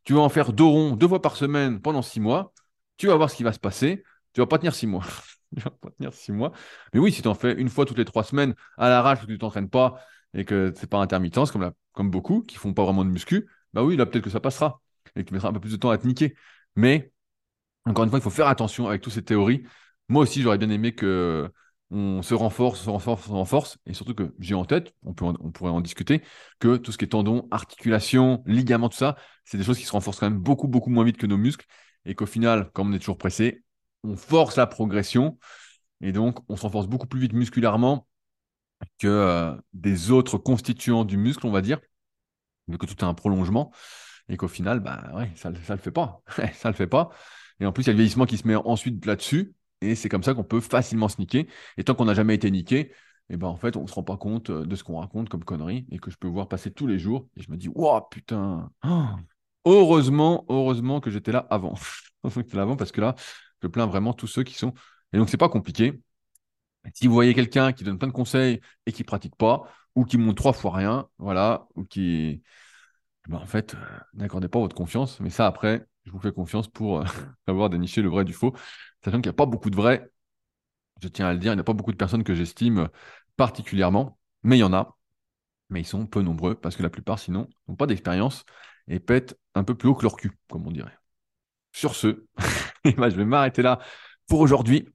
Tu vas en faire deux ronds deux fois par semaine pendant six mois. Tu vas voir ce qui va se passer. Tu vas pas tenir six mois. *laughs* tu vas pas tenir six mois. Mais oui, si tu en fais une fois toutes les trois semaines à l'arrache que tu t'entraînes pas et que c'est pas intermittence comme, comme beaucoup qui font pas vraiment de muscu, bah oui, là, peut-être que ça passera et que tu mettras un peu plus de temps à te niquer. Mais encore une fois, il faut faire attention avec toutes ces théories. Moi aussi, j'aurais bien aimé que on se renforce, se renforce, se renforce, et surtout que j'ai en tête, on, peut on pourrait en discuter, que tout ce qui est tendon, articulation, ligament, tout ça, c'est des choses qui se renforcent quand même beaucoup, beaucoup moins vite que nos muscles, et qu'au final, comme on est toujours pressé, on force la progression, et donc on se renforce beaucoup plus vite musculairement que euh, des autres constituants du muscle, on va dire, mais que tout est un prolongement, et qu'au final, bah ouais, ça ne le fait pas, *laughs* ça le fait pas. Et en plus, il y a le vieillissement qui se met ensuite là-dessus, et c'est comme ça qu'on peut facilement se niquer. Et tant qu'on n'a jamais été niqué, eh ben en fait, on ne se rend pas compte euh, de ce qu'on raconte comme conneries et que je peux voir passer tous les jours. Et je me dis, waouh, putain, *gasps* heureusement, heureusement que j'étais là avant. *laughs* j'étais là avant parce que là, je plains vraiment tous ceux qui sont. Et donc, c'est pas compliqué. Si vous voyez quelqu'un qui donne plein de conseils et qui pratique pas, ou qui montre trois fois rien, voilà, ou qui. Eh ben, en fait, euh, n'accordez pas votre confiance. Mais ça, après, je vous fais confiance pour euh, *laughs* avoir déniché le vrai du faux. Sachant qu'il n'y a pas beaucoup de vrais, je tiens à le dire, il n'y a pas beaucoup de personnes que j'estime particulièrement, mais il y en a. Mais ils sont peu nombreux parce que la plupart, sinon, n'ont pas d'expérience et pètent un peu plus haut que leur cul, comme on dirait. Sur ce, *laughs* eh ben, je vais m'arrêter là pour aujourd'hui.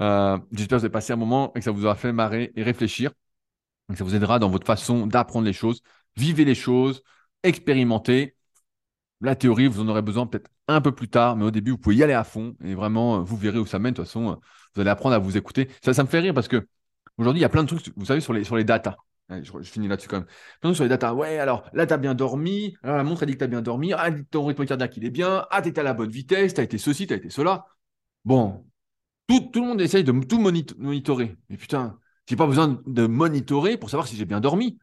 Euh, j'espère que vous avez passé un moment et que ça vous aura fait marrer et réfléchir. que ça vous aidera dans votre façon d'apprendre les choses. Vivez les choses, expérimentez. La théorie, vous en aurez besoin peut-être un peu plus tard, mais au début, vous pouvez y aller à fond et vraiment, euh, vous verrez où ça mène. De toute façon, euh, vous allez apprendre à vous écouter. Ça, ça me fait rire parce que aujourd'hui, il y a plein de trucs, vous savez, sur les, sur les datas. Je, finis là-dessus quand même. Plein sur les datas. Ouais, alors là, tu as bien dormi. Alors la montre, a dit que tu as bien dormi. Ah, ton rythme cardiaque, il est bien. Ah, tu étais à la bonne vitesse. Tu as été ceci, tu as été cela. Bon, tout, tout, le monde essaye de tout monitorer. Mais putain, j'ai pas besoin de monitorer pour savoir si j'ai bien dormi.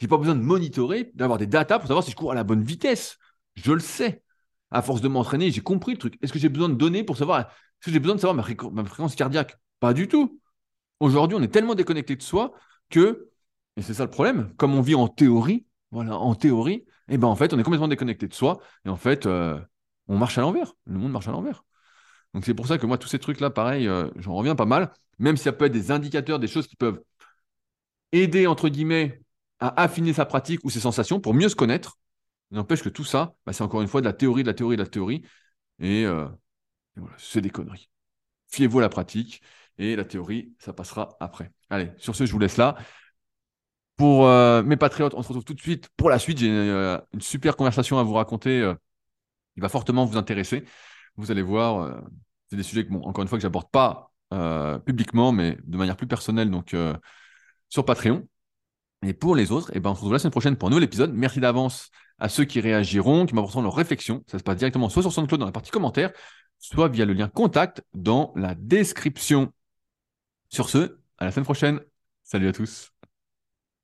J'ai pas besoin de monitorer, d'avoir des datas pour savoir si je cours à la bonne vitesse. Je le sais. À force de m'entraîner, j'ai compris le truc. Est-ce que j'ai besoin de données pour savoir Est-ce que j'ai besoin de savoir ma, fréquence cardiaque? Pas du tout. Aujourd'hui, on est tellement déconnecté de soi que, et c'est ça le problème, comme on vit en théorie, voilà, en théorie, et eh ben en fait, on est complètement déconnecté de soi, et en fait, euh, on marche à l'envers. Le monde marche à l'envers. Donc c'est pour ça que moi, tous ces trucs-là, pareil, euh, j'en reviens pas mal, même si ça peut être des indicateurs, des choses qui peuvent aider, entre guillemets, à affiner sa pratique ou ses sensations pour mieux se connaître. N'empêche que tout ça, bah, c'est encore une fois de la théorie, de la théorie, de la théorie. Et, euh, voilà, c'est des conneries. Fiez-vous à la pratique et la théorie, ça passera après. Allez, sur ce, je vous laisse là. Pour euh, mes patriotes, on se retrouve tout de suite pour la suite. J'ai euh, une, super conversation à vous raconter. il va fortement vous intéresser. Vous allez voir, c'est des sujets que, encore une fois, que j'aborde pas publiquement, mais de manière plus personnelle, donc sur Patreon. Et pour les autres, eh ben, on se retrouve la semaine prochaine pour un nouvel épisode. Merci d'avance à ceux qui réagiront, qui m'apporteront leurs réflexions. Ça se passe directement soit sur SoundCloud dans la partie commentaires, soit via le lien contact dans la description. Sur ce, à la semaine prochaine. Salut à tous.